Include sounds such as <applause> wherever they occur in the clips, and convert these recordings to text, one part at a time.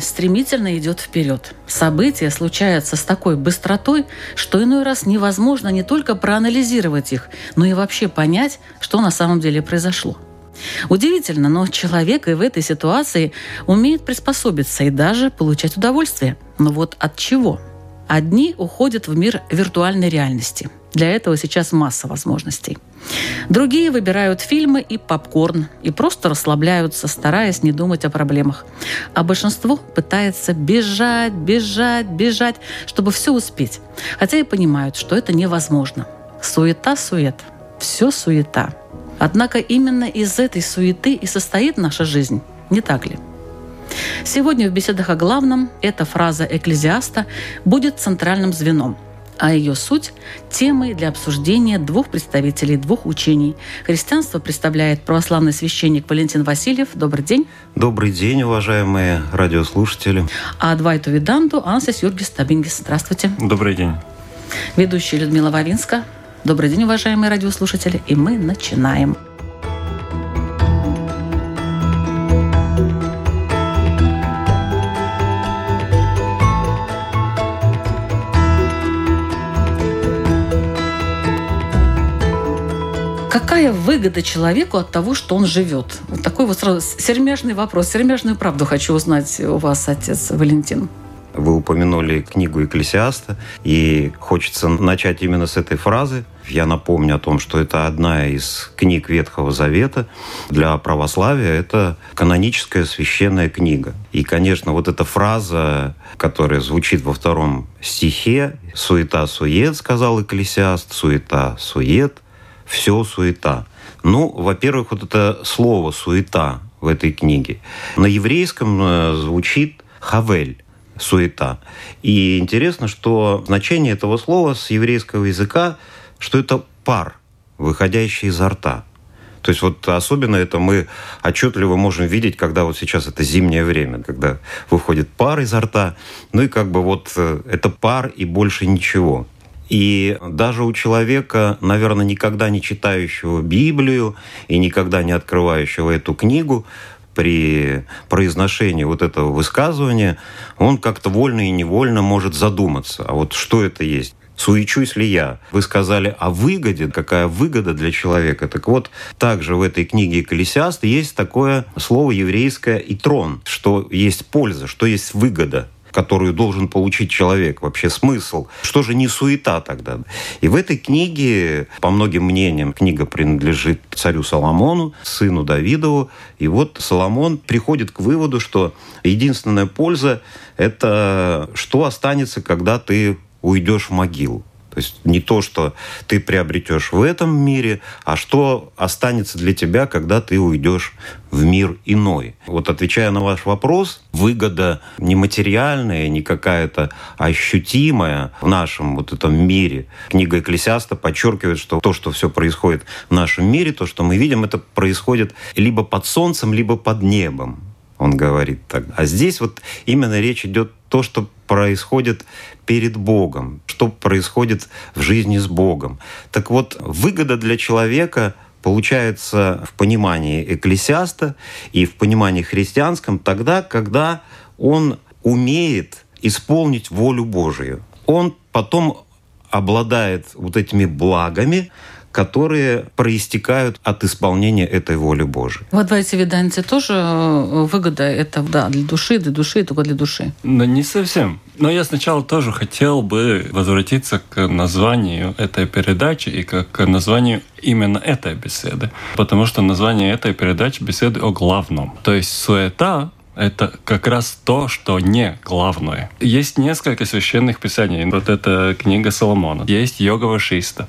Стремительно идет вперед. События случаются с такой быстротой, что иной раз невозможно не только проанализировать их, но и вообще понять, что на самом деле произошло. Удивительно, но человек и в этой ситуации умеет приспособиться и даже получать удовольствие. Но вот от чего? Одни уходят в мир виртуальной реальности. Для этого сейчас масса возможностей. Другие выбирают фильмы и попкорн и просто расслабляются, стараясь не думать о проблемах. А большинство пытается бежать, бежать, бежать, чтобы все успеть. Хотя и понимают, что это невозможно. Суета-сует. Все суета. Однако именно из этой суеты и состоит наша жизнь. Не так ли? Сегодня в беседах о главном эта фраза экклезиаста будет центральным звеном – а ее суть – темой для обсуждения двух представителей двух учений. Христианство представляет православный священник Валентин Васильев. Добрый день. Добрый день, уважаемые радиослушатели. А Адвайту Виданту Ансис Юргис Табингис. Здравствуйте. Добрый день. Ведущая Людмила Вавинска. Добрый день, уважаемые радиослушатели. И мы начинаем. Какая выгода человеку от того, что он живет? Вот такой вот сразу сермяжный вопрос. Сермяжную правду хочу узнать у вас, отец Валентин. Вы упомянули книгу Экклесиаста, и хочется начать именно с этой фразы. Я напомню о том, что это одна из книг Ветхого Завета. Для православия это каноническая священная книга. И, конечно, вот эта фраза, которая звучит во втором стихе «Суета-сует», сказал Экклесиаст, «суета-сует», все суета. Ну, во-первых, вот это слово суета в этой книге. На еврейском э, звучит хавель суета. И интересно, что значение этого слова с еврейского языка, что это пар, выходящий изо рта. То есть вот особенно это мы отчетливо можем видеть, когда вот сейчас это зимнее время, когда выходит пар изо рта, ну и как бы вот э, это пар и больше ничего. И даже у человека, наверное, никогда не читающего Библию и никогда не открывающего эту книгу, при произношении вот этого высказывания, он как-то вольно и невольно может задуматься, а вот что это есть? суечусь ли я? Вы сказали о выгоде, какая выгода для человека. Так вот, также в этой книге Колесиаст есть такое слово еврейское «и трон», что есть польза, что есть выгода которую должен получить человек, вообще смысл. Что же не суета тогда? И в этой книге, по многим мнениям, книга принадлежит царю Соломону, сыну Давидову. И вот Соломон приходит к выводу, что единственная польза – это что останется, когда ты уйдешь в могилу. То есть не то, что ты приобретешь в этом мире, а что останется для тебя, когда ты уйдешь в мир иной. Вот отвечая на ваш вопрос, выгода не материальная, не какая-то ощутимая в нашем вот этом мире. Книга Экклесиаста подчеркивает, что то, что все происходит в нашем мире, то, что мы видим, это происходит либо под солнцем, либо под небом он говорит так. А здесь вот именно речь идет то, что происходит перед Богом, что происходит в жизни с Богом. Так вот, выгода для человека получается в понимании экклесиаста и в понимании христианском тогда, когда он умеет исполнить волю Божию. Он потом обладает вот этими благами, которые проистекают от исполнения этой воли Божией. В Адвайте Веданте тоже э, выгода это да, для души, для души, только для души. Но не совсем. Но я сначала тоже хотел бы возвратиться к названию этой передачи и к названию именно этой беседы. Потому что название этой передачи беседы о главном. То есть суета это как раз то, что не главное. Есть несколько священных писаний. Вот эта книга Соломона. Есть йога Вашиста.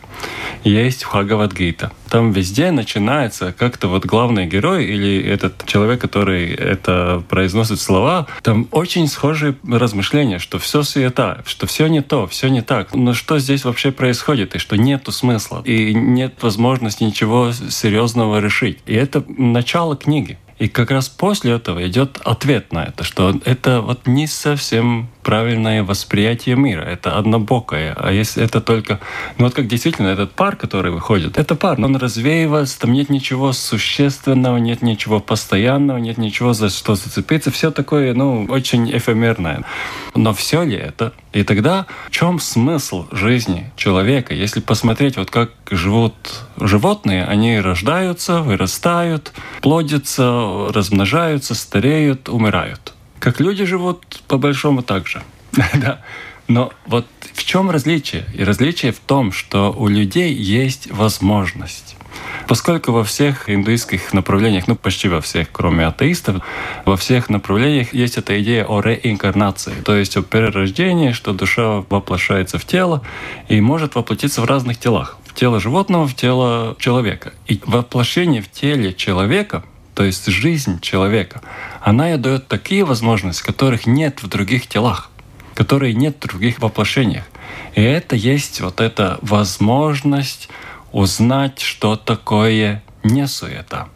есть Бхагавадгита. Там везде начинается как-то вот главный герой или этот человек, который это произносит слова, там очень схожие размышления, что все суета, что все не то, все не так. Но что здесь вообще происходит, и что нету смысла, и нет возможности ничего серьезного решить. И это начало книги. И как раз после этого идет ответ на это, что это вот не совсем правильное восприятие мира. Это однобокое. А если это только... Ну вот как действительно этот пар, который выходит, это пар, он развеивается, там нет ничего существенного, нет ничего постоянного, нет ничего, за что зацепиться. Все такое, ну, очень эфемерное. Но все ли это? И тогда в чем смысл жизни человека? Если посмотреть, вот как живут животные, они рождаются, вырастают, плодятся, размножаются, стареют, умирают. Как люди живут, по большому так же. <laughs> да. Но вот в чем различие? И различие в том, что у людей есть возможность. Поскольку во всех индуистских направлениях, ну почти во всех, кроме атеистов, во всех направлениях есть эта идея о реинкарнации, то есть о перерождении, что душа воплощается в тело и может воплотиться в разных телах. В тело животного, в тело человека. И воплощение в теле человека то есть жизнь человека, она и дает такие возможности, которых нет в других телах, которые нет в других воплощениях. И это есть вот эта возможность узнать, что такое не суета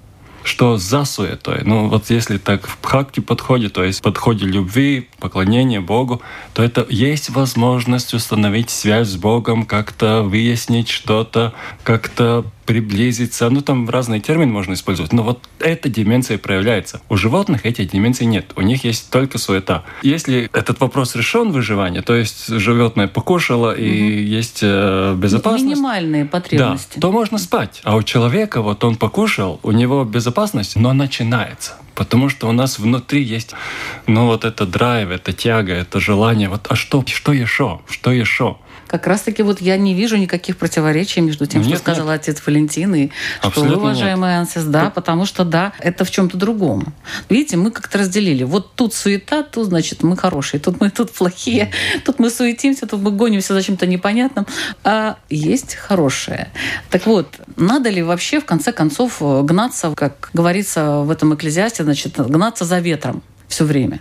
что за суетой. Ну вот если так в бхакти подходе, то есть в подходе любви, поклонения Богу, то это есть возможность установить связь с Богом, как-то выяснить что-то, как-то приблизиться. Ну, там разные термины можно использовать. Но вот эта дименция проявляется. У животных эти дименции нет. У них есть только суета. Если этот вопрос решен выживание, то есть животное покушало и угу. есть э, безопасность. Минимальные потребности. Да, то можно спать. А у человека вот он покушал, у него безопасность, но начинается. Потому что у нас внутри есть, ну, вот это драйв, это тяга, это желание. Вот, а что, что еще? Что еще? Как раз-таки вот я не вижу никаких противоречий между тем, нет, что сказал нет. отец Валентин, и что вы, уважаемый нет. Ансис, да, потому что да, это в чем-то другом. Видите, мы как-то разделили. Вот тут суета, тут, значит, мы хорошие, тут мы тут плохие, тут мы суетимся, тут мы гонимся за чем-то непонятным. А есть хорошее. Так вот, надо ли вообще, в конце концов, гнаться, как говорится в этом экклезиасте, значит, гнаться за ветром все время?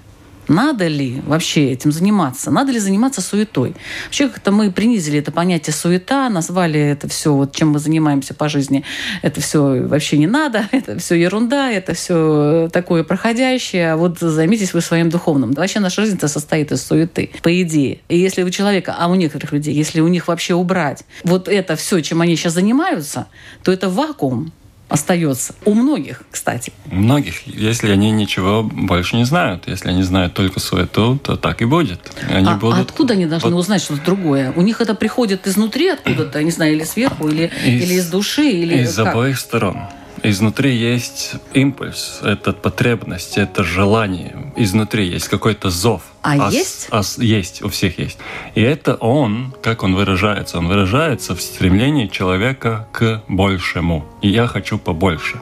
Надо ли вообще этим заниматься? Надо ли заниматься суетой? Вообще как-то мы принизили это понятие суета, назвали это все, вот, чем мы занимаемся по жизни. Это все вообще не надо, <laughs> это все ерунда, это все такое проходящее. А вот займитесь вы своим духовным. Вообще наша жизнь состоит из суеты, по идее. И если у человека, а у некоторых людей, если у них вообще убрать вот это все, чем они сейчас занимаются, то это вакуум остается. У многих, кстати. У многих. Если они ничего больше не знают, если они знают только суету, то так и будет. Они а, будут... а откуда они должны вот... узнать что-то другое? У них это приходит изнутри откуда-то, не знаю, или сверху, или из, или из души, или Из как? обоих сторон. Изнутри есть импульс, это потребность, это желание. Изнутри есть какой-то зов. А, а есть? А, есть, у всех есть. И это он, как он выражается? Он выражается в стремлении человека к большему. И я хочу побольше.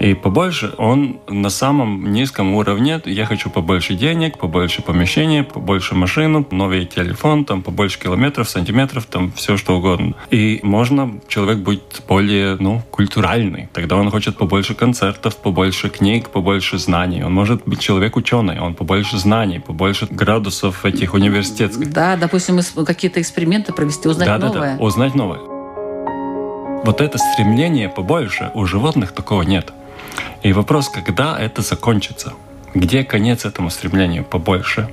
И побольше он на самом низком уровне. Я хочу побольше денег, побольше помещений, побольше машину, новый телефон, там побольше километров, сантиметров, там все что угодно. И можно человек быть более, ну, культуральный. Тогда он хочет побольше концертов, побольше книг, побольше знаний. Он может быть человек ученый, он побольше знаний, побольше градусов этих университетских. Да, допустим, какие-то эксперименты провести, узнать да, новое. Да, да, узнать новое. Вот это стремление побольше у животных такого нет. И вопрос, когда это закончится? Где конец этому стремлению побольше?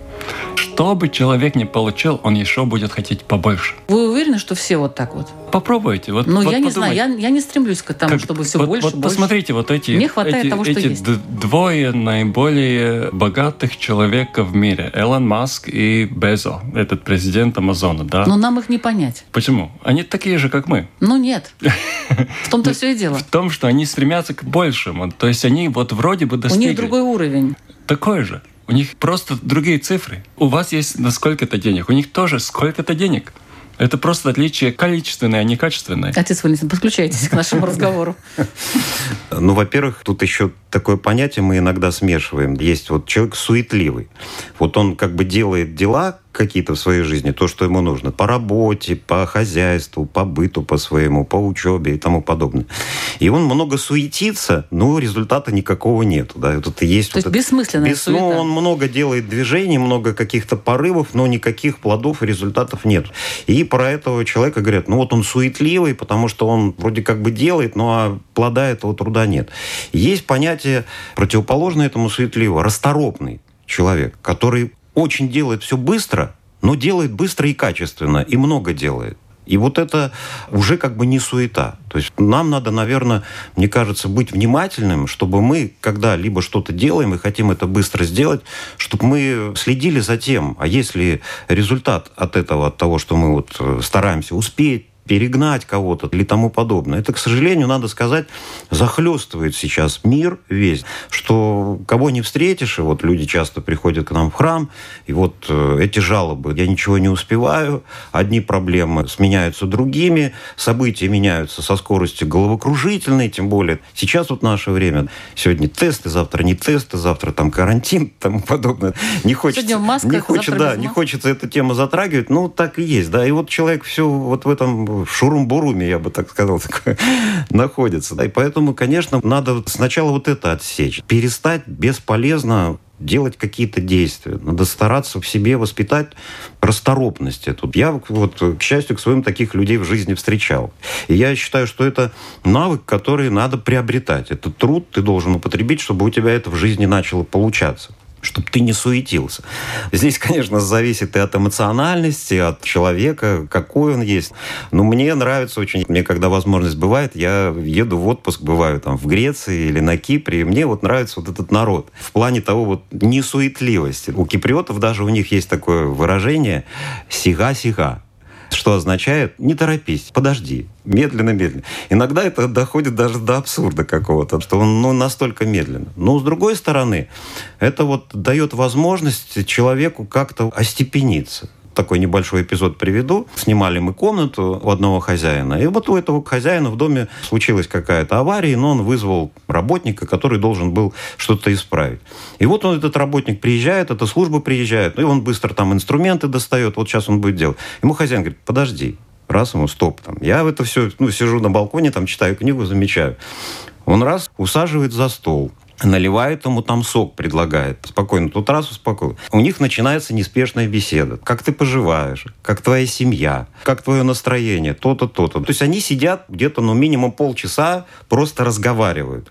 Что бы человек не получил, он еще будет хотеть побольше. Вы уверены, что все вот так вот? Попробуйте. Вот, ну, вот я не знаю, я, я не стремлюсь к тому, как, чтобы все вот, больше, вот больше. Посмотрите, вот эти, Мне хватает эти, того, что эти есть. двое наиболее богатых человека в мире. Элон Маск и Безо, этот президент Амазона, да? Но нам их не понять. Почему? Они такие же, как мы. Ну, нет. <laughs> В том-то все и дело. В том, что они стремятся к большему. То есть они вот вроде бы достигли. У них другой уровень. Такой же. У них просто другие цифры. У вас есть на сколько-то денег, у них тоже сколько-то денег. Это просто отличие количественное, а не качественное. Отец Валентин, подключайтесь к нашему разговору. <laughs> Ну, во-первых, тут еще такое понятие мы иногда смешиваем. Есть вот человек суетливый. Вот он как бы делает дела, какие-то в своей жизни, то, что ему нужно, по работе, по хозяйству, по быту по своему, по учебе и тому подобное. И он много суетится, но результата никакого нет. Да? Тут есть то вот есть это, бессмысленная бес, суета. Ну, он много делает движений, много каких-то порывов, но никаких плодов и результатов нет. И про этого человека говорят, ну вот он суетливый, потому что он вроде как бы делает, но а плода этого труда нет. Есть понятие противоположное этому суетливого, расторопный человек, который очень делает все быстро, но делает быстро и качественно, и много делает. И вот это уже как бы не суета. То есть нам надо, наверное, мне кажется, быть внимательным, чтобы мы, когда либо что-то делаем и хотим это быстро сделать, чтобы мы следили за тем, а если результат от этого, от того, что мы вот э, стараемся успеть, перегнать кого-то или тому подобное. Это, к сожалению, надо сказать, захлестывает сейчас мир весь, что кого не встретишь, и вот люди часто приходят к нам в храм, и вот э, эти жалобы, я ничего не успеваю, одни проблемы сменяются другими, события меняются со скоростью головокружительной, тем более сейчас вот наше время, сегодня тесты, завтра не тесты, завтра там карантин, и <laughs> тому подобное. Не хочется, масках, не хочется, да, не хочется эту тему затрагивать, ну так и есть, да, и вот человек все вот в этом в шурум-буруме, я бы так сказал, <laughs> такое, находится. И поэтому, конечно, надо сначала вот это отсечь. Перестать бесполезно делать какие-то действия. Надо стараться в себе воспитать расторопность эту. Я вот, к счастью, к своим таких людей в жизни встречал. И я считаю, что это навык, который надо приобретать. Это труд ты должен употребить, чтобы у тебя это в жизни начало получаться чтобы ты не суетился. Здесь, конечно, зависит и от эмоциональности, от человека, какой он есть. Но мне нравится очень, мне когда возможность бывает, я еду в отпуск, бываю там в Греции или на Кипре, и мне вот нравится вот этот народ. В плане того вот несуетливости. У киприотов даже у них есть такое выражение «сига-сига» что означает «не торопись, подожди, медленно-медленно». Иногда это доходит даже до абсурда какого-то, что он ну, настолько медленно. Но с другой стороны, это вот дает возможность человеку как-то остепениться такой небольшой эпизод приведу. Снимали мы комнату у одного хозяина. И вот у этого хозяина в доме случилась какая-то авария, но он вызвал работника, который должен был что-то исправить. И вот он, этот работник приезжает, эта служба приезжает, и он быстро там инструменты достает, вот сейчас он будет делать. Ему хозяин говорит, подожди, раз ему стоп. Там. Я это все, ну, сижу на балконе, там читаю книгу, замечаю. Он раз усаживает за стол наливает ему там сок, предлагает. Спокойно, тут раз успокоил. У них начинается неспешная беседа. Как ты поживаешь? Как твоя семья? Как твое настроение? То-то, то-то. То есть они сидят где-то, ну, минимум полчаса, просто разговаривают.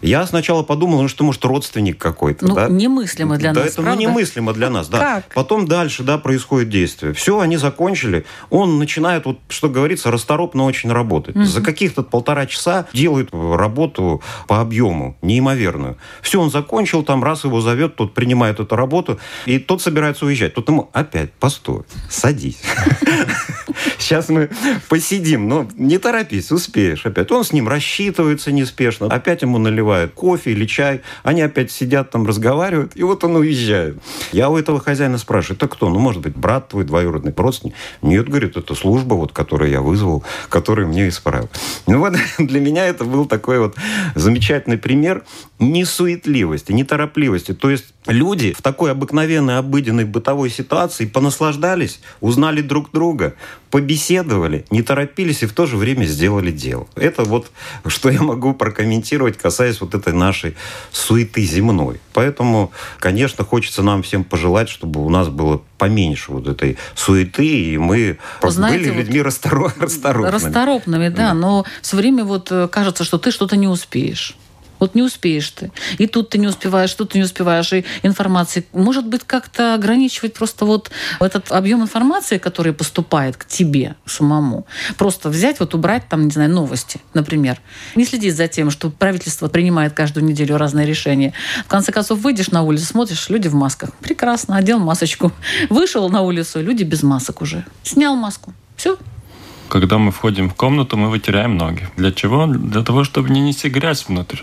Я сначала подумал, ну, что, может, родственник какой-то, ну, да? немыслимо для да, нас, это правда? ну, немыслимо для нас, да. Как? Потом дальше, да, происходит действие. Все, они закончили. Он начинает, вот, что говорится, расторопно очень работать. Угу. За каких-то полтора часа делает работу по объему неимоверно неимоверную. Все, он закончил, там раз его зовет, тот принимает эту работу, и тот собирается уезжать. Тут ему опять, постой, садись. <laughs> Сейчас мы посидим, но не торопись, успеешь опять. Он с ним рассчитывается неспешно, опять ему наливают кофе или чай, они опять сидят там, разговаривают, и вот он уезжает. Я у этого хозяина спрашиваю, это кто? Ну, может быть, брат твой, двоюродный родственник? Нет, говорит, это служба, вот, которую я вызвал, который мне исправил. Ну вот <laughs> для меня это был такой вот замечательный пример несуетливости, неторопливости. То есть люди в такой обыкновенной, обыденной бытовой ситуации понаслаждались, узнали друг друга, побеседовали, не торопились и в то же время сделали дело. Это вот, что я могу прокомментировать, касаясь вот этой нашей суеты земной. Поэтому, конечно, хочется нам всем пожелать, чтобы у нас было поменьше вот этой суеты, и мы Знаете, были людьми вот <laughs> расторопными. Расторопными, да, но все время вот э, кажется, что ты что-то не успеешь. Вот не успеешь ты. И тут ты не успеваешь, тут ты не успеваешь. И информации. Может быть, как-то ограничивать просто вот этот объем информации, который поступает к тебе самому. Просто взять, вот убрать там, не знаю, новости, например. Не следить за тем, что правительство принимает каждую неделю разные решения. В конце концов, выйдешь на улицу, смотришь, люди в масках. Прекрасно, одел масочку. <laughs> Вышел на улицу, люди без масок уже. Снял маску. Все, когда мы входим в комнату, мы вытираем ноги. Для чего? Для того, чтобы не нести грязь внутрь.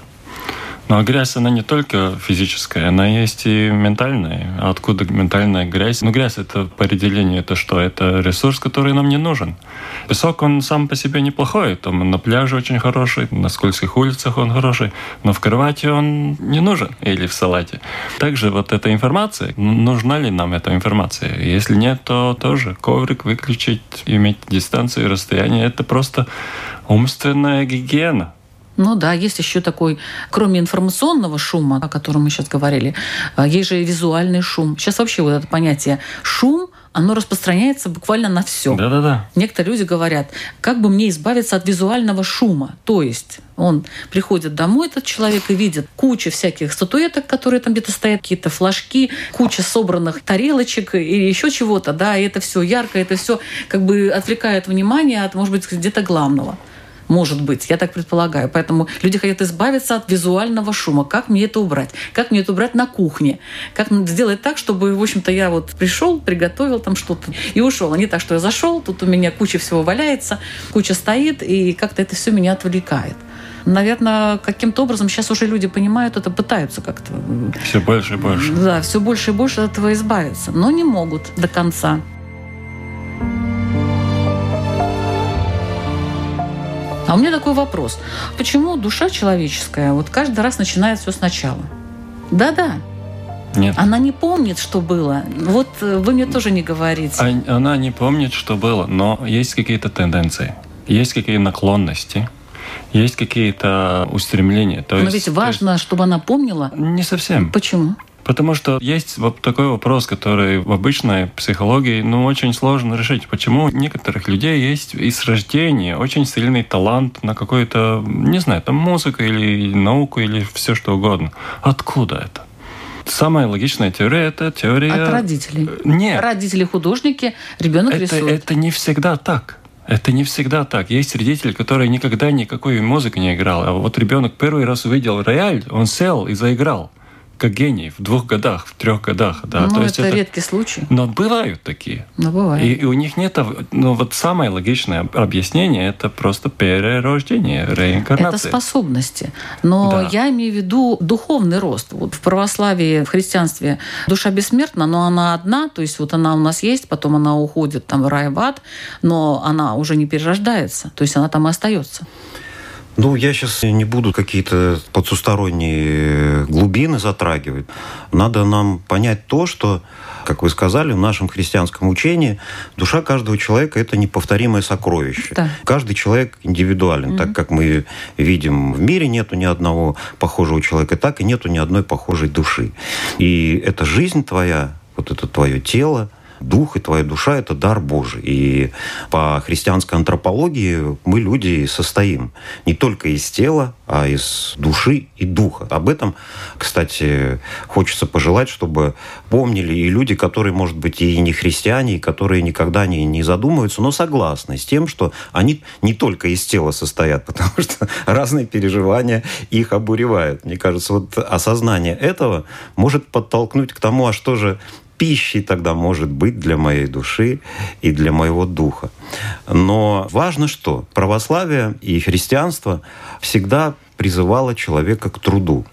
Но грязь, она не только физическая, она есть и ментальная. А откуда ментальная грязь? Ну, грязь это по определению это что? Это ресурс, который нам не нужен. Песок, он сам по себе неплохой. Там на пляже очень хороший, на скользких улицах он хороший, но в кровати он не нужен или в салате. Также вот эта информация, нужна ли нам эта информация? Если нет, то тоже коврик выключить, иметь дистанцию и расстояние. Это просто умственная гигиена. Ну да, есть еще такой, кроме информационного шума, о котором мы сейчас говорили, а, есть же и визуальный шум. Сейчас вообще вот это понятие шум оно распространяется буквально на все. Да-да-да. Некоторые люди говорят, как бы мне избавиться от визуального шума. То есть он приходит домой, этот человек, и видит кучу всяких статуэток, которые там где-то стоят, какие-то флажки, куча собранных тарелочек или еще чего-то, да, и это все ярко, это все как бы отвлекает внимание от, может быть, где-то главного. Может быть, я так предполагаю. Поэтому люди хотят избавиться от визуального шума. Как мне это убрать? Как мне это убрать на кухне? Как сделать так, чтобы, в общем-то, я вот пришел, приготовил там что-то и ушел. А не так, что я зашел, тут у меня куча всего валяется, куча стоит, и как-то это все меня отвлекает. Наверное, каким-то образом сейчас уже люди понимают это, пытаются как-то. Все больше и больше. Да, все больше и больше от этого избавиться, но не могут до конца. А у меня такой вопрос. Почему душа человеческая вот каждый раз начинает все сначала? Да-да. Нет. Она не помнит, что было. Вот э, вы мне тоже не говорите. Она не помнит, что было, но есть какие-то тенденции, есть какие-то наклонности, есть какие-то устремления. То но есть, ведь важно, есть... чтобы она помнила. Не совсем. Почему? Потому что есть вот такой вопрос, который в обычной психологии ну, очень сложно решить. Почему у некоторых людей есть из рождения очень сильный талант на какую-то, не знаю, там музыку или науку или все что угодно. Откуда это? Самая логичная теория это теория... От родителей. Нет. Родители художники, ребенок это, рисует. Это не всегда так. Это не всегда так. Есть родители, которые никогда никакой музыки не играл. А вот ребенок первый раз увидел рояль, он сел и заиграл как гений в двух годах, в трех годах. Да. Ну, То это, есть это редкий случай. Но бывают такие. Но бывает. И, и у них нет... Ну, вот самое логичное объяснение – это просто перерождение, реинкарнация. Это способности. Но Да. я имею в виду духовный рост. Вот в православии, в христианстве душа бессмертна, но она одна, то есть вот она у нас есть, потом она уходит там в рай, в ад, но она уже не перерождается, то есть она там и остается. Ну, я сейчас не буду какие-то подсусторонние глубины затрагивать. Надо нам понять то, что, как вы сказали, в нашем христианском учении душа каждого человека – это неповторимое сокровище. Да. Каждый человек индивидуален. Так как мы видим, в мире нету ни одного похожего человека, так и нету ни одной похожей души. И эта жизнь твоя, вот это твое тело, дух и твоя душа – это дар Божий. И по христианской антропологии мы, люди, состоим не только из тела, а из души и духа. Об этом, кстати, хочется пожелать, чтобы помнили и люди, которые, может быть, и не христиане, и которые никогда не, не задумываются, но согласны с тем, что они не только из тела состоят, <laughs> потому что разные переживания их обуревают. Мне кажется, вот осознание этого может подтолкнуть к тому, а что же пищей тогда может быть для моей души и для моего духа. Но важно что? Православие и христианство всегда призывало человека к труду.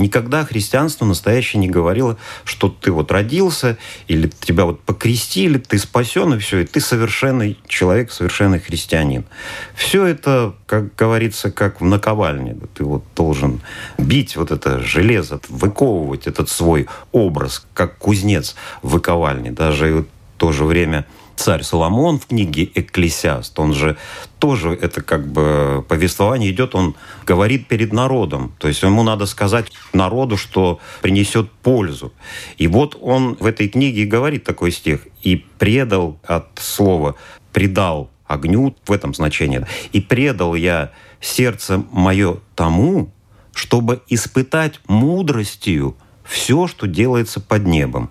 Никогда христианство настоящее не говорило, что ты вот родился, или тебя вот покрестили, ты спасен, и все, и ты совершенный человек, совершенный христианин. Все это, как говорится, как в наковальне. Ты вот должен бить вот это железо, выковывать этот свой образ, как кузнец в выковальне. Даже в то же время царь Соломон в книге «Экклесиаст», он же тоже это как бы повествование идет, он говорит перед народом. То есть ему надо сказать народу, что принесет пользу. И вот он в этой книге говорит такой стих. «И предал от слова «предал огню» в этом значении. «И предал я сердце мое тому, чтобы испытать мудростью все, что делается под небом.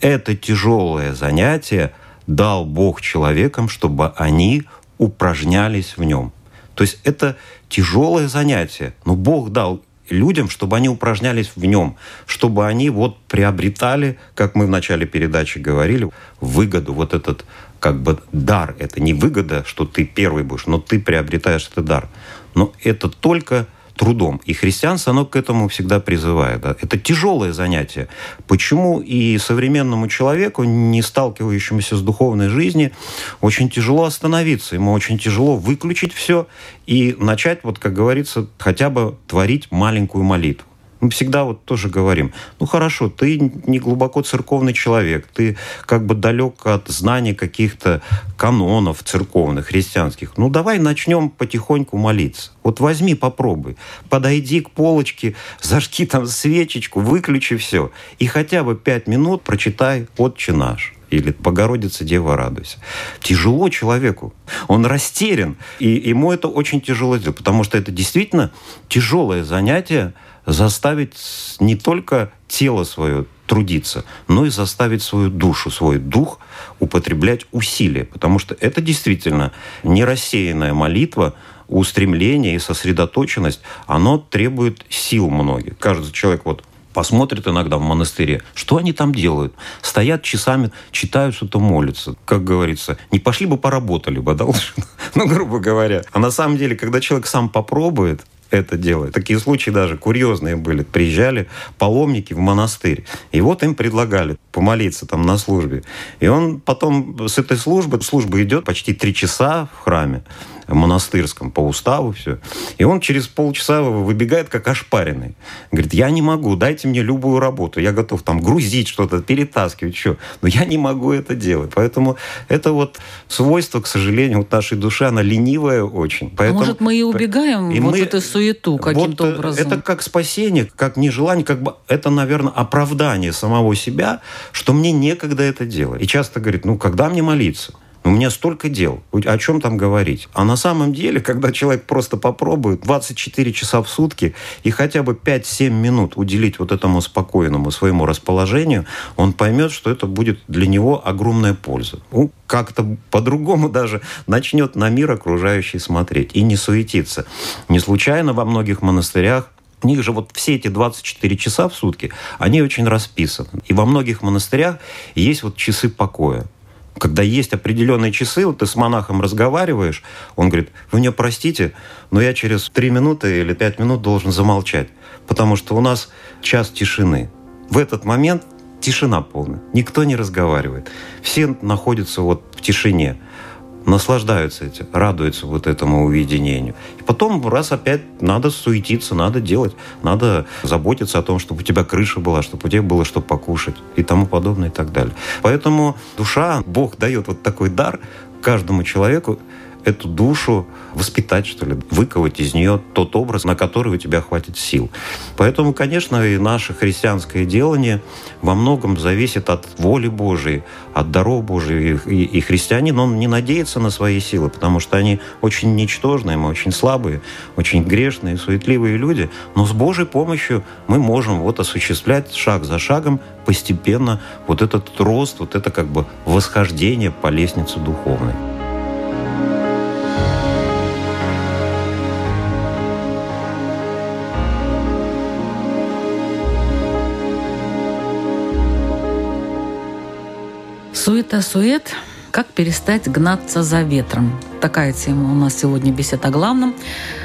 Это тяжелое занятие – дал Бог человекам, чтобы они упражнялись в нем. То есть это тяжелое занятие, но Бог дал людям, чтобы они упражнялись в нем, чтобы они вот приобретали, как мы в начале передачи говорили, выгоду, вот этот как бы дар. Это не выгода, что ты первый будешь, но ты приобретаешь этот дар. Но это только трудом. И христианство, оно к этому всегда призывает. Это тяжелое занятие. Почему и современному человеку, не сталкивающемуся с духовной жизнью, очень тяжело остановиться, ему очень тяжело выключить все и начать, вот как говорится, хотя бы творить маленькую молитву. Мы всегда вот тоже говорим, ну хорошо, ты не глубоко церковный человек, ты как бы далек от знаний каких-то канонов церковных, христианских. Ну давай начнем потихоньку молиться. Вот возьми, попробуй. Подойди к полочке, зажги там свечечку, выключи все. И хотя бы пять минут прочитай «Отче наш» или «Богородица, Дева, радуйся». Тяжело человеку. Он растерян. И ему это очень тяжело сделать, потому что это действительно тяжелое занятие – заставить не только тело свое трудиться, но и заставить свою душу, свой дух употреблять усилия. Потому что это действительно не рассеянная молитва, устремление и сосредоточенность, оно требует сил многих. Каждый человек вот посмотрит иногда в монастыре, что они там делают. Стоят часами, читают что-то, молятся. Как говорится, не пошли бы поработали бы, да, <laughs> ну, грубо говоря. А на самом деле, когда человек сам попробует, это делает. Такие случаи даже курьезные были. Приезжали паломники в монастырь. И вот им предлагали помолиться там на службе. И он потом с этой службы, служба идет почти три часа в храме монастырском по уставу все. И он через полчаса выбегает как ошпаренный. Говорит, я не могу, дайте мне любую работу. Я готов там грузить что-то, перетаскивать, что. Но я не могу это делать. Поэтому это вот свойство, к сожалению, вот нашей души, она ленивая очень. Поэтому, а может, мы и убегаем и вот мы, эту суету каким-то вот образом? Это как спасение, как нежелание, как бы это, наверное, оправдание самого себя, что мне некогда это делать. И часто говорит, ну, когда мне молиться? У меня столько дел. О чем там говорить? А на самом деле, когда человек просто попробует 24 часа в сутки и хотя бы 5-7 минут уделить вот этому спокойному своему расположению, он поймет, что это будет для него огромная польза. Ну, как-то по-другому <laughs> даже начнет на мир окружающий смотреть и не суетиться. Не случайно во многих монастырях у них же вот все эти 24 часа в сутки, они очень расписаны. И во многих монастырях есть вот часы покоя когда есть определенные часы, вот ты с монахом разговариваешь, он говорит, вы меня простите, но я через три минуты или пять минут должен замолчать, потому что у нас час тишины. В этот момент тишина полная, никто не разговаривает, все находятся вот в тишине наслаждаются этим, радуются вот этому уединению. И потом раз опять надо суетиться, надо делать, надо заботиться о том, чтобы у тебя крыша была, чтобы у тебя было что покушать и тому подобное и так далее. Поэтому душа, Бог дает вот такой дар каждому человеку, эту душу воспитать, что ли, выковать из нее тот образ, на который у тебя хватит сил. Поэтому, конечно, и наше христианское делание во многом зависит от воли Божией, от даров Божьих. И, и христианин, он не надеется на свои силы, потому что они очень ничтожные, мы очень слабые, очень грешные, суетливые люди. Но с Божьей помощью мы можем вот осуществлять шаг за шагом постепенно вот этот рост, вот это как бы восхождение по лестнице духовной. Суета-сует. Как перестать гнаться за ветром? Такая тема у нас сегодня беседа о главном.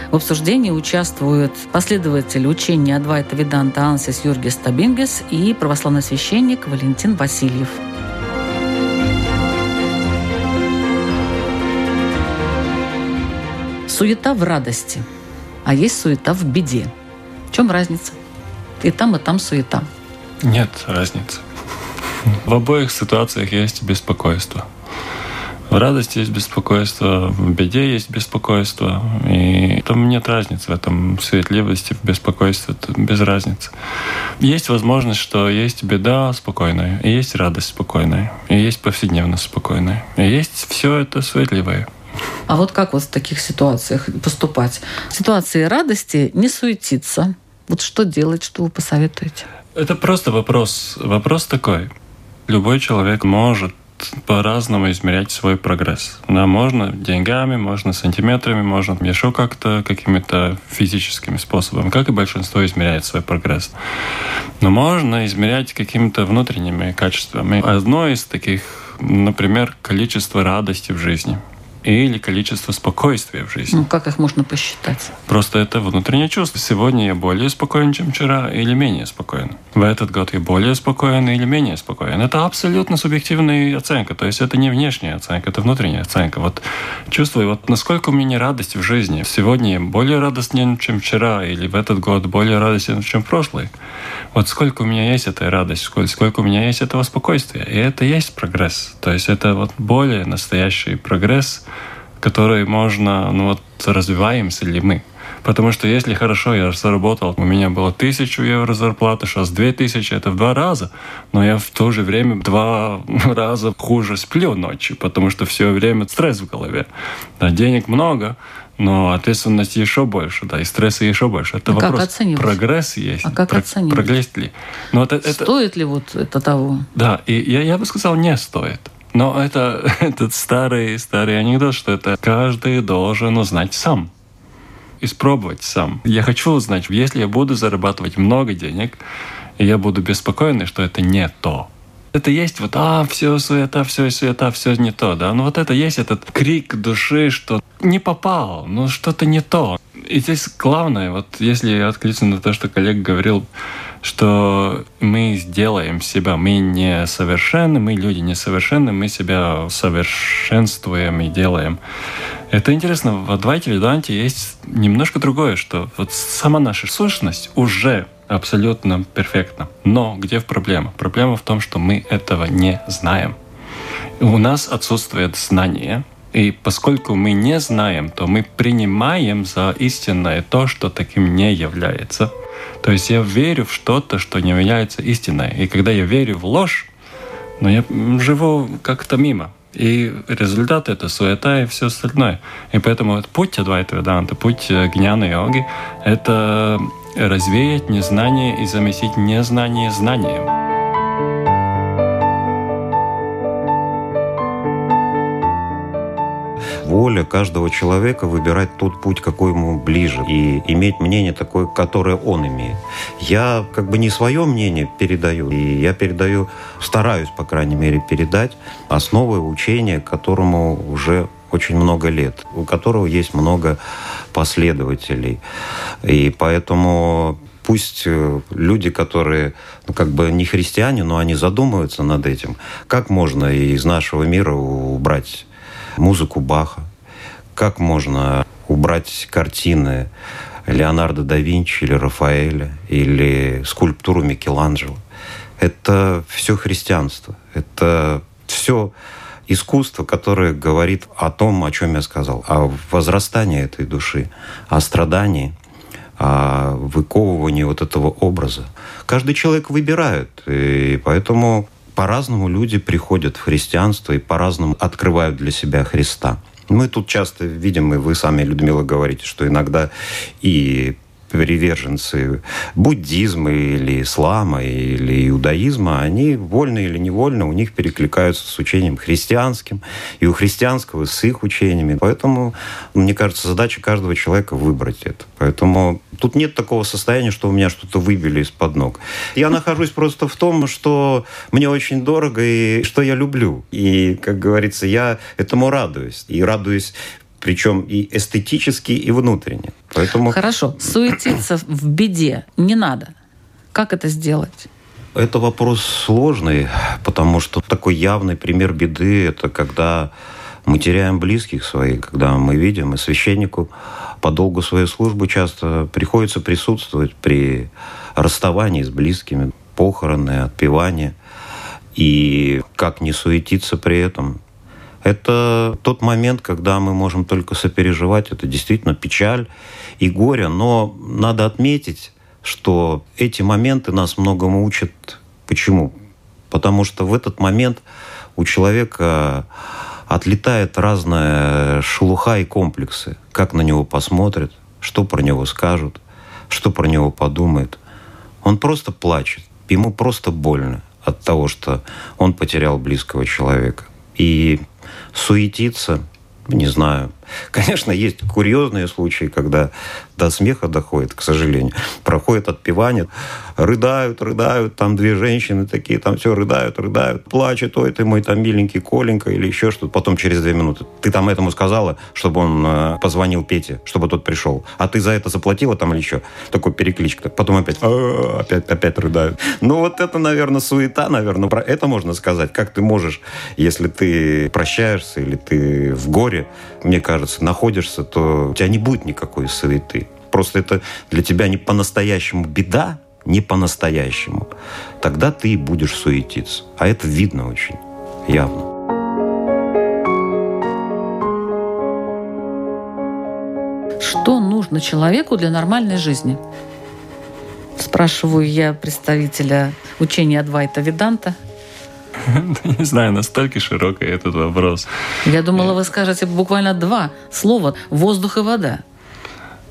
В обсуждении участвуют последователи учения Адвайта Виданта Ансис Юргис Табингес и православный священник Валентин Васильев. Суета в радости, а есть суета в беде. В чем разница? И там, и там суета. Нет разницы. В обоих ситуациях есть беспокойство. В радости есть беспокойство, в беде есть беспокойство. И там нет разницы в этом светливости, в беспокойстве, без разницы. Есть возможность, что есть беда спокойная, и есть радость спокойная, и есть повседневность спокойная, и есть все это светливое. А вот как вот в таких ситуациях поступать? В ситуации радости не суетиться. Вот что делать, что вы посоветуете? Это просто вопрос. Вопрос такой. Любой человек может по-разному измерять свой прогресс. Да, можно деньгами, можно сантиметрами, можно еще как-то, какими-то физическими способами, как и большинство измеряет свой прогресс. Но можно измерять какими-то внутренними качествами. Одно из таких, например, количество радости в жизни. Или количество спокойствия в жизни. Ну, как их можно посчитать? Просто это внутреннее чувство. Сегодня я более спокоен, чем вчера, или менее спокоен. В этот год я более спокоен или менее спокоен. Это абсолютно субъективная оценка. То есть это не внешняя оценка, это внутренняя оценка. Вот чувствую, вот насколько у меня радость в жизни. Сегодня я более радостен, чем вчера, или в этот год более радостен, чем в прошлый. Вот сколько у меня есть этой радости, сколько, сколько у меня есть этого спокойствия. И это есть прогресс. То есть это вот более настоящий прогресс, который можно, ну вот, развиваемся ли мы. Потому что если хорошо я заработал, у меня было тысячу евро зарплаты, сейчас две тысячи, это в два раза. Но я в то же время два <laughs> раза хуже сплю ночью, потому что все время стресс в голове. Да, денег много, но ответственности еще больше, да, и стресса еще больше. Это а вопрос. Как оценивать? Прогресс есть. А как Про- оценивать? Прогресс ли? Но это, это, Стоит ли вот это того? да, и я, я бы сказал, не стоит. Но это <laughs> этот старый, старый анекдот, что это каждый должен узнать сам. Испробовать сам. Я хочу узнать, если я буду зарабатывать много денег, я буду беспокоен, что это не то. Это есть вот, а, все суета, все суета, все не то, да. Но вот это есть этот крик души, что не попал, ну что-то не то. И здесь главное, вот если откликнуться на то, что коллега говорил, что мы сделаем себя, мы не совершенны, мы люди несовершенны, мы себя совершенствуем и делаем. Это интересно, в Адвайте Веданте есть немножко другое, что вот сама наша сущность уже абсолютно перфектна. Но где в проблема? Проблема в том, что мы этого не знаем. У нас отсутствует знание, и поскольку мы не знаем, то мы принимаем за истинное то, что таким не является. То есть я верю в что-то, что не является истиной. И когда я верю в ложь, но я живу как-то мимо. И результат это суета и все остальное. И поэтому путь Адвайта Веданта, путь э, гняна йоги — это развеять незнание и заместить незнание знанием. Воля каждого человека выбирать тот путь, какой ему ближе, и иметь мнение такое, которое он имеет. Я как бы не свое мнение передаю, и я передаю, стараюсь, по крайней мере, передать основы учения, которому уже очень много лет, у которого есть много последователей. И поэтому пусть э, люди, которые ну, как бы не христиане, но они задумываются над этим, как можно из нашего мира убрать музыку Баха, как можно убрать картины Леонардо да Винчи или Рафаэля, или скульптуру Микеланджело. Это все христианство. Это все искусство, которое говорит о том, о чем я сказал, о возрастании этой души, о страдании, о выковывании вот этого образа. Каждый человек выбирает, и поэтому по-разному люди приходят в христианство и по-разному открывают для себя Христа. Мы тут часто видим, и вы сами, Людмила, говорите, что иногда и приверженцы буддизма или ислама или иудаизма, они вольно или невольно у них перекликаются с учением христианским, и у христианского с их учениями. Поэтому, мне кажется, задача каждого человека выбрать это. Поэтому тут нет такого состояния, что у меня что-то выбили из-под ног. Я нахожусь просто в том, что мне очень дорого и что я люблю. И, как говорится, я этому радуюсь. И радуюсь причем и эстетически, и внутренне. Поэтому Хорошо, суетиться в беде не надо. Как это сделать? это вопрос сложный, потому что такой явный пример беды – это когда мы теряем близких своих, когда мы видим, и священнику по долгу своей службы часто приходится присутствовать при расставании с близкими, похороны, отпевания. И как не суетиться при этом? Это тот момент, когда мы можем только сопереживать. Это действительно печаль и горе. Но надо отметить, что эти моменты нас многому учат. Почему? Потому что в этот момент у человека отлетает разная шелуха и комплексы. Как на него посмотрят, что про него скажут, что про него подумают. Он просто плачет. Ему просто больно от того, что он потерял близкого человека. И суетиться, не знаю, Конечно, есть курьезные случаи, когда до смеха доходит, к сожалению. Проходит отпевание, рыдают, рыдают, там две женщины такие, там все рыдают, рыдают, плачут, ой, ты мой там миленький Коленька или еще что-то. Потом через две минуты. Ты там этому сказала, чтобы он э, позвонил Пете, чтобы тот пришел. А ты за это заплатила там или еще? Такой перекличка. Потом опять, «А, опять, опять рыдают. Ну вот это, наверное, суета, наверное. Про это можно сказать. Как ты можешь, если ты прощаешься или ты в горе, мне кажется, находишься, то у тебя не будет никакой суеты. Просто это для тебя не по-настоящему беда, не по-настоящему. Тогда ты и будешь суетиться. А это видно очень явно. Что нужно человеку для нормальной жизни? Спрашиваю я представителя учения Адвайта Веданта. <laughs> Не знаю, настолько широкий этот вопрос. Я думала, вы скажете буквально два слова «воздух и вода».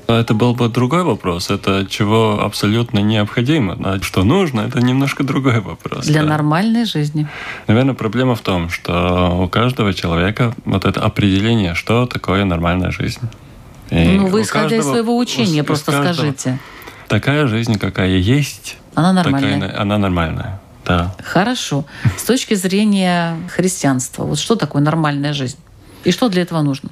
Это был бы другой вопрос. Это чего абсолютно необходимо. А что нужно, это немножко другой вопрос. Для да. нормальной жизни. Наверное, проблема в том, что у каждого человека вот это определение, что такое нормальная жизнь. И ну, вы исходя из каждого- своего учения, у- просто каждого скажите. Такая жизнь, какая есть, Она нормальная. такая, она нормальная. Да. Хорошо. С точки зрения христианства, вот что такое нормальная жизнь? И что для этого нужно?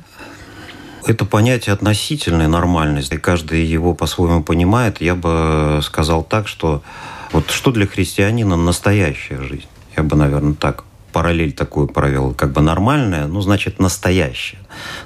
Это понятие относительной нормальности, и каждый его по-своему понимает. Я бы сказал так, что вот что для христианина настоящая жизнь? Я бы, наверное, так параллель такую провел, как бы нормальная, ну, значит, настоящая.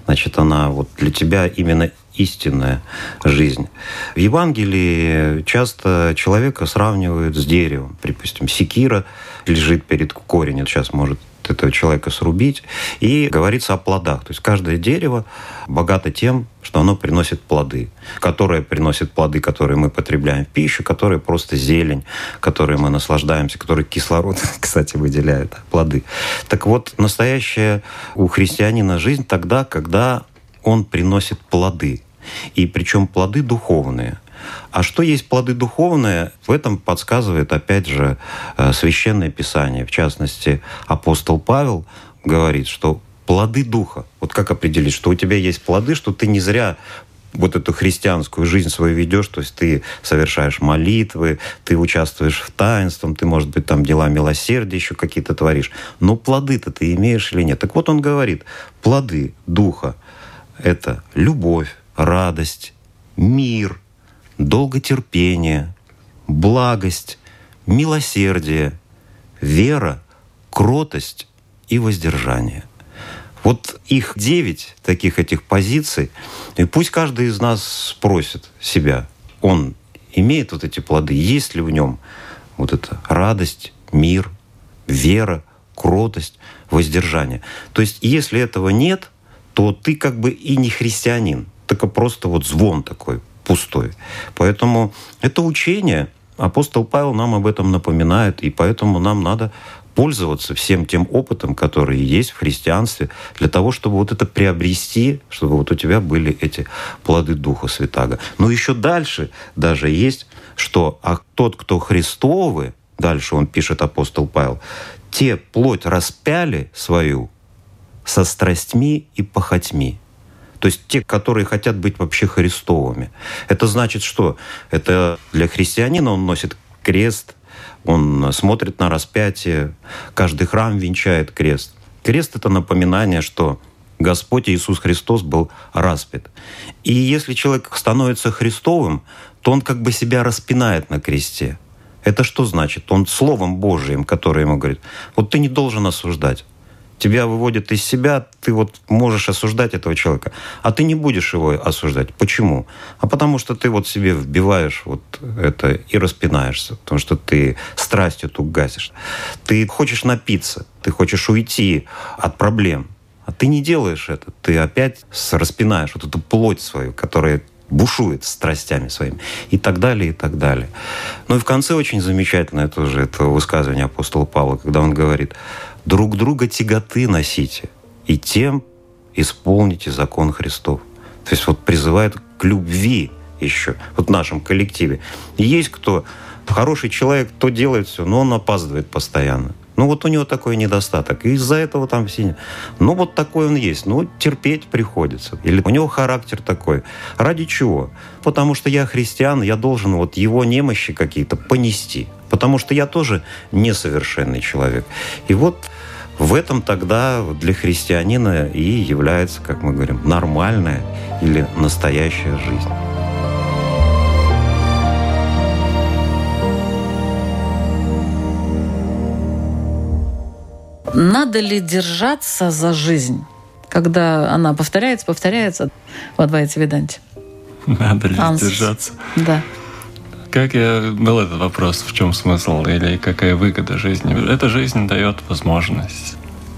Значит, она вот для тебя именно истинная жизнь. В Евангелии часто человека сравнивают с деревом. Допустим, секира лежит перед корень, сейчас может этого человека срубить. И говорится о плодах. То есть каждое дерево богато тем, что оно приносит плоды, которые приносят плоды, которые мы потребляем в пищу, которые просто зелень, которые мы наслаждаемся, которые кислород, <laughs> кстати, выделяют, плоды. Так вот, настоящая у христианина жизнь тогда, когда он приносит плоды. И причем плоды духовные. А что есть плоды духовные, в этом подсказывает, опять же, э, Священное Писание. В частности, апостол Павел говорит, что плоды Духа. Вот как определить, что у тебя есть плоды, что ты не зря вот эту христианскую жизнь свою ведешь, то есть ты совершаешь молитвы, ты участвуешь в таинстве, ты, может быть, там дела милосердия еще какие-то творишь. Но плоды-то ты имеешь или нет? Так вот он говорит, плоды Духа — это любовь, радость, мир, долготерпение, благость, милосердие, вера, кротость и воздержание. Вот их девять таких этих позиций, и пусть каждый из нас спросит себя, он имеет вот эти плоды, есть ли в нем вот эта радость, мир, вера, кротость, воздержание. То есть, если этого нет, то ты как бы и не христианин, только просто вот звон такой пустой. Поэтому это учение, апостол Павел нам об этом напоминает, и поэтому нам надо пользоваться всем тем опытом, который есть в христианстве, для того, чтобы вот это приобрести, чтобы вот у тебя были эти плоды Духа Святаго. Но еще дальше даже есть, что а тот, кто Христовы, дальше он пишет апостол Павел, те плоть распяли свою со страстьми и похотьми. То есть те, которые хотят быть вообще христовыми. Это значит что? Это для христианина он носит крест, он смотрит на распятие, каждый храм венчает крест. Крест — это напоминание, что Господь Иисус Христос был распят. И если человек становится Христовым, то он как бы себя распинает на кресте. Это что значит? Он Словом Божиим, которое ему говорит, вот ты не должен осуждать. Тебя выводят из себя, ты вот можешь осуждать этого человека, а ты не будешь его осуждать. Почему? А потому что ты вот себе вбиваешь вот это и распинаешься, потому что ты страсть эту гасишь. Ты хочешь напиться, ты хочешь уйти от проблем, а ты не делаешь это. Ты опять распинаешь вот эту плоть свою, которая бушует страстями своими и так далее, и так далее. Ну и в конце очень замечательное тоже это высказывание апостола Павла, когда он говорит, друг друга тяготы носите, и тем исполните закон Христов. То есть вот призывает к любви еще, вот в нашем коллективе. Есть кто, хороший человек, кто делает все, но он опаздывает постоянно. Ну вот у него такой недостаток. И из-за этого там все... Ну вот такой он есть. Ну терпеть приходится. Или у него характер такой. Ради чего? Потому что я христиан, я должен вот его немощи какие-то понести. Потому что я тоже несовершенный человек. И вот в этом тогда для христианина и является, как мы говорим, нормальная или настоящая жизнь. Надо ли держаться за жизнь, когда она повторяется, повторяется в Адвайте Веданте? Надо ли Ансус. держаться? Да. Как я был этот вопрос, в чем смысл или какая выгода жизни? Эта жизнь дает возможность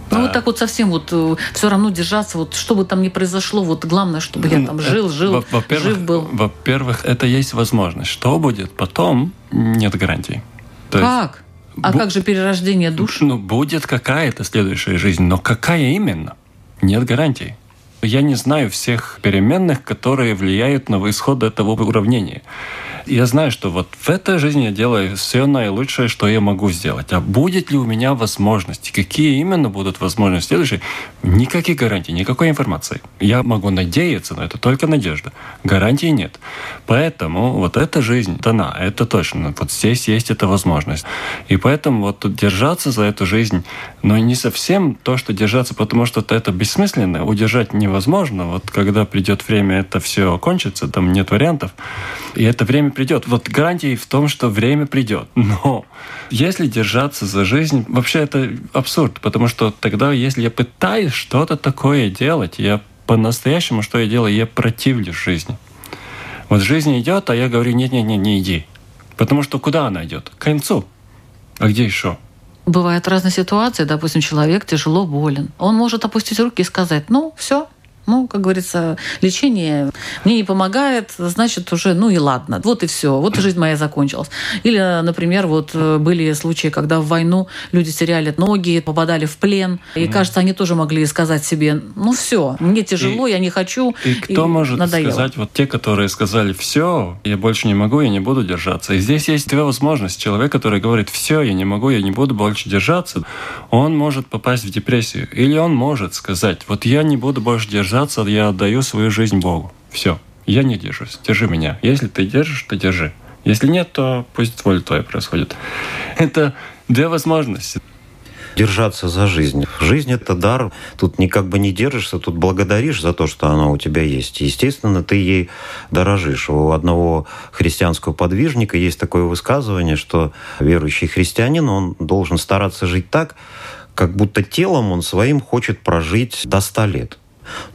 ну, вот так вот совсем вот э, все равно держаться, вот что бы там ни произошло, вот главное, чтобы я там жил, жил, жив был. Во-первых, это есть возможность. Что будет потом, нет гарантий. То как? Есть, а как же перерождение душ? Ну, будет какая-то следующая жизнь, но какая именно? Нет гарантий. Я не знаю всех переменных, которые влияют на исход этого уравнения я знаю, что вот в этой жизни я делаю все наилучшее, что я могу сделать. А будет ли у меня возможности? Какие именно будут возможности следующие? Никаких гарантий, никакой информации. Я могу надеяться, но это только надежда. Гарантий нет. Поэтому вот эта жизнь дана, это точно. Вот здесь есть эта возможность. И поэтому вот держаться за эту жизнь, но не совсем то, что держаться, потому что это бессмысленно, удержать невозможно. Вот когда придет время, это все кончится, там нет вариантов. И это время придет. Вот гарантии в том, что время придет. Но если держаться за жизнь, вообще это абсурд, потому что тогда, если я пытаюсь что-то такое делать, я по-настоящему, что я делаю, я противлюсь жизни. Вот жизнь идет, а я говорю, нет-нет-нет, не иди. Потому что куда она идет? К концу. А где еще? Бывают разные ситуации. Допустим, человек тяжело болен. Он может опустить руки и сказать, ну, все, ну, как говорится, лечение мне не помогает, значит, уже, ну и ладно. Вот и все. Вот и жизнь моя закончилась. Или, например, вот э, были случаи, когда в войну люди теряли ноги, попадали в плен. И, mm. кажется, они тоже могли сказать себе, ну все, мне тяжело, и, я не хочу. И кто и может надоело. сказать, вот те, которые сказали, все, я больше не могу, я не буду держаться. И здесь есть две возможности. Человек, который говорит, все, я не могу, я не буду больше держаться, он может попасть в депрессию. Или он может сказать, вот я не буду больше держаться, держаться, я отдаю свою жизнь Богу. Все. Я не держусь. Держи меня. Если ты держишь, то держи. Если нет, то пусть воля твоя происходит. Это две возможности держаться за жизнь. Жизнь – это дар. Тут никак бы не держишься, тут благодаришь за то, что она у тебя есть. Естественно, ты ей дорожишь. У одного христианского подвижника есть такое высказывание, что верующий христианин, он должен стараться жить так, как будто телом он своим хочет прожить до ста лет.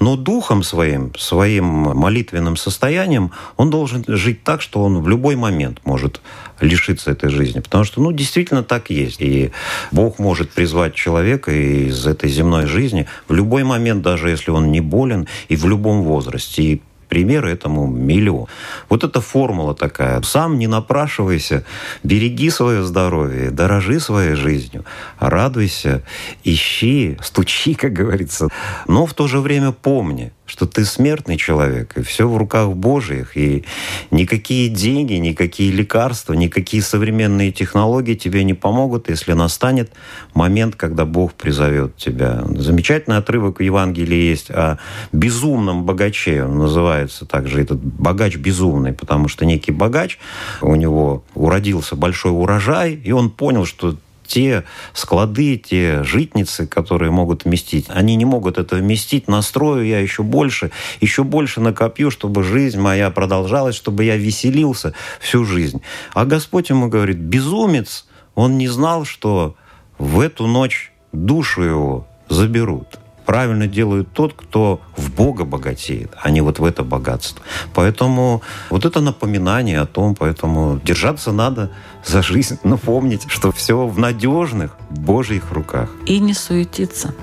Но духом своим, своим молитвенным состоянием он должен жить так, что он в любой момент может лишиться этой жизни. Потому что, ну, действительно так есть. И Бог может призвать человека из этой земной жизни в любой момент, даже если он не болен, и в любом возрасте. И Примеры этому миллион. Вот эта формула такая. Сам не напрашивайся, береги свое здоровье, дорожи своей жизнью, радуйся, ищи, стучи, <laughs> как говорится. Но в то же время помни – что ты смертный человек, и все в руках Божьих, и никакие деньги, никакие лекарства, никакие современные технологии тебе не помогут, если настанет момент, когда Бог призовет тебя. Замечательный отрывок в Евангелии есть о безумном богаче, он называется также этот богач безумный, потому что некий богач, у него уродился большой урожай, и он понял, что те склады, те житницы, которые могут вместить, они не могут это вместить. Настрою я еще больше, еще больше накопью, чтобы жизнь моя продолжалась, чтобы я веселился всю жизнь. А Господь ему говорит, безумец, он не знал, что в эту ночь душу его заберут правильно делает тот, кто в Бога богатеет, а не вот в это богатство. Поэтому вот это напоминание о том, поэтому держаться надо за жизнь, <laughs> напомнить, что все в надежных Божьих руках. И не суетиться.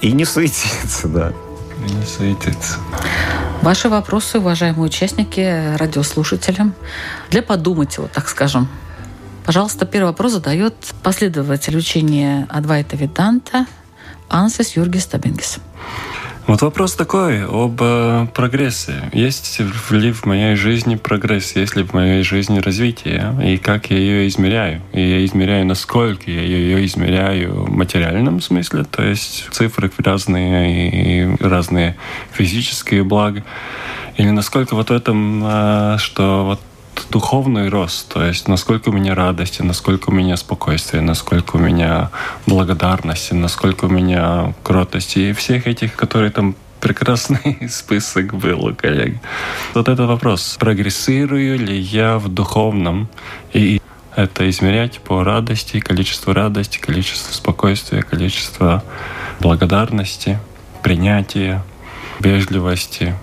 И не суетиться, да. И не суетиться. Ваши вопросы, уважаемые участники, радиослушателям, для подумать, вот так скажем. Пожалуйста, первый вопрос задает последователь учения Адвайта Виданта Ансис Юргис Табингис. Вот вопрос такой об э, прогрессе. Есть ли в моей жизни прогресс, есть ли в моей жизни развитие, и как я ее измеряю? И я измеряю, насколько я ее измеряю в материальном смысле, то есть цифры разные и разные физические блага, или насколько вот в этом, э, что вот духовный рост, то есть насколько у меня радости, насколько у меня спокойствие, насколько у меня благодарности, насколько у меня кротости и всех этих, которые там прекрасный <laughs> список был у коллег. Вот это вопрос. Прогрессирую ли я в духовном? И это измерять по радости, количеству радости, количеству спокойствия, количество благодарности, принятия, вежливости,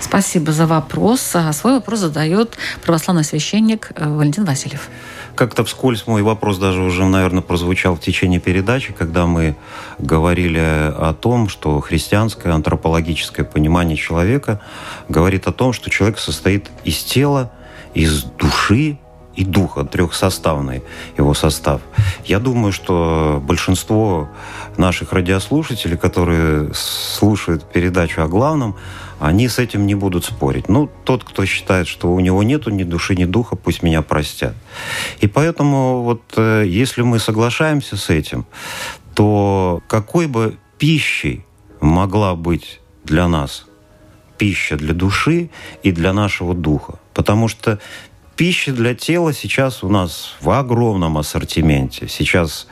Спасибо за вопрос. А свой вопрос задает православный священник э, Валентин Васильев. Как-то вскользь мой вопрос даже уже, наверное, прозвучал в течение передачи, когда мы говорили о том, что христианское антропологическое понимание человека говорит о том, что человек состоит из тела, из души и духа, трехсоставный его состав. Я думаю, что большинство наших радиослушателей, которые слушают передачу о главном, они с этим не будут спорить. Ну, тот, кто считает, что у него нету ни души, ни духа, пусть меня простят. И поэтому вот э, если мы соглашаемся с этим, то какой бы пищей могла быть для нас пища для души и для нашего духа? Потому что пища для тела сейчас у нас в огромном ассортименте. Сейчас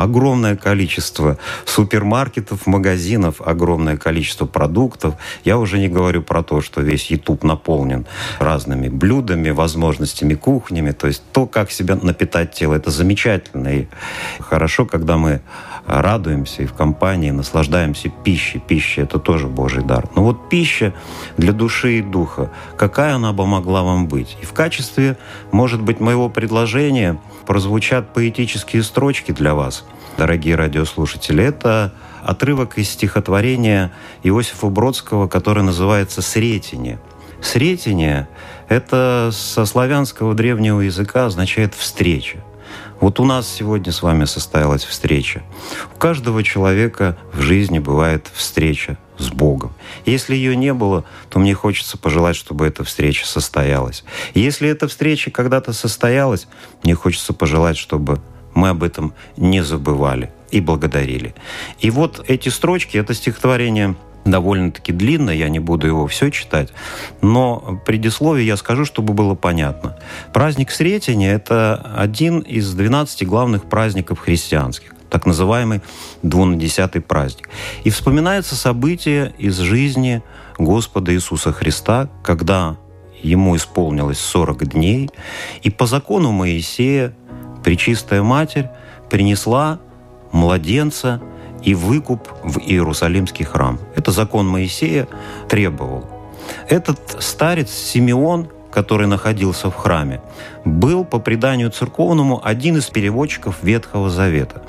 огромное количество супермаркетов, магазинов, огромное количество продуктов. Я уже не говорю про то, что весь YouTube наполнен разными блюдами, возможностями, кухнями. То есть то, как себя напитать тело, это замечательно. И хорошо, когда мы радуемся и в компании наслаждаемся пищей. Пища – это тоже Божий дар. Но вот пища для души и духа, какая она бы могла вам быть? И в качестве, может быть, моего предложения прозвучат поэтические строчки для вас, дорогие радиослушатели. Это отрывок из стихотворения Иосифа Бродского, который называется «Сретение». Сретение – это со славянского древнего языка означает «встреча». Вот у нас сегодня с вами состоялась встреча. У каждого человека в жизни бывает встреча с Богом. Если ее не было, то мне хочется пожелать, чтобы эта встреча состоялась. Если эта встреча когда-то состоялась, мне хочется пожелать, чтобы мы об этом не забывали и благодарили. И вот эти строчки, это стихотворение довольно-таки длинно, я не буду его все читать, но предисловие я скажу, чтобы было понятно. Праздник Сретения – это один из 12 главных праздников христианских так называемый двунадесятый праздник. И вспоминается событие из жизни Господа Иисуса Христа, когда ему исполнилось 40 дней, и по закону Моисея Пречистая Матерь принесла младенца – и выкуп в Иерусалимский храм. Это закон Моисея требовал. Этот старец Симеон, который находился в храме, был по преданию церковному один из переводчиков Ветхого Завета,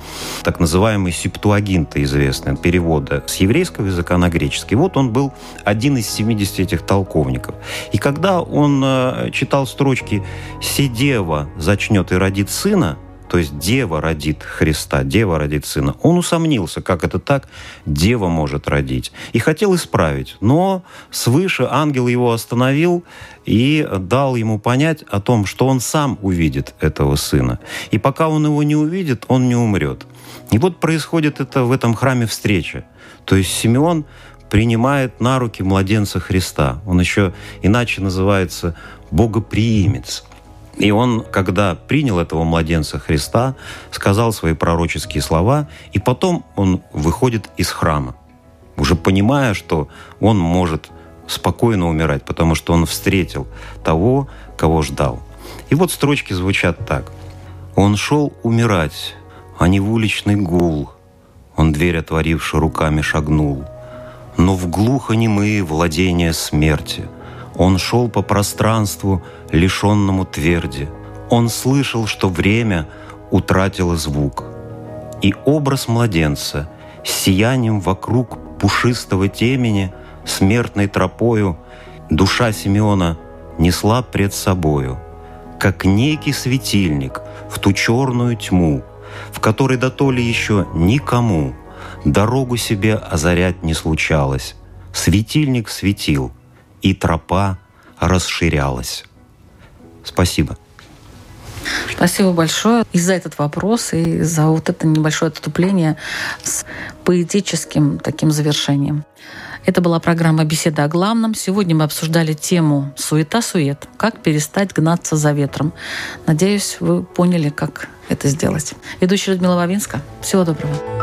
так называемый септуагинта известный, перевода с еврейского языка на греческий. Вот он был один из 70 этих толковников. И когда он э, читал строчки «Седева зачнет и родит сына», то есть дева родит Христа, дева родит сына. Он усомнился, как это так, дева может родить. И хотел исправить, но свыше ангел его остановил и дал ему понять о том, что он сам увидит этого сына. И пока он его не увидит, он не умрет. И вот происходит это в этом храме встреча. То есть Симеон принимает на руки младенца Христа. Он еще иначе называется богоприимец. И он, когда принял этого младенца Христа, сказал свои пророческие слова, и потом он выходит из храма, уже понимая, что он может спокойно умирать, потому что он встретил того, кого ждал. И вот строчки звучат так. «Он шел умирать, а не в уличный гул. Он дверь отворивши руками шагнул. Но в глухонемые владения смерти – он шел по пространству, лишенному тверди. Он слышал, что время утратило звук. И образ младенца с сиянием вокруг пушистого темени, смертной тропою, душа Симеона несла пред собою, как некий светильник в ту черную тьму, в которой дотоле еще никому Дорогу себе озарять не случалось. Светильник светил, и тропа расширялась. Спасибо. Спасибо большое и за этот вопрос, и за вот это небольшое отступление с поэтическим таким завершением. Это была программа «Беседа о главном». Сегодня мы обсуждали тему «Суета-сует». Как перестать гнаться за ветром. Надеюсь, вы поняли, как это сделать. Ведущая Людмила Вавинска. Всего доброго.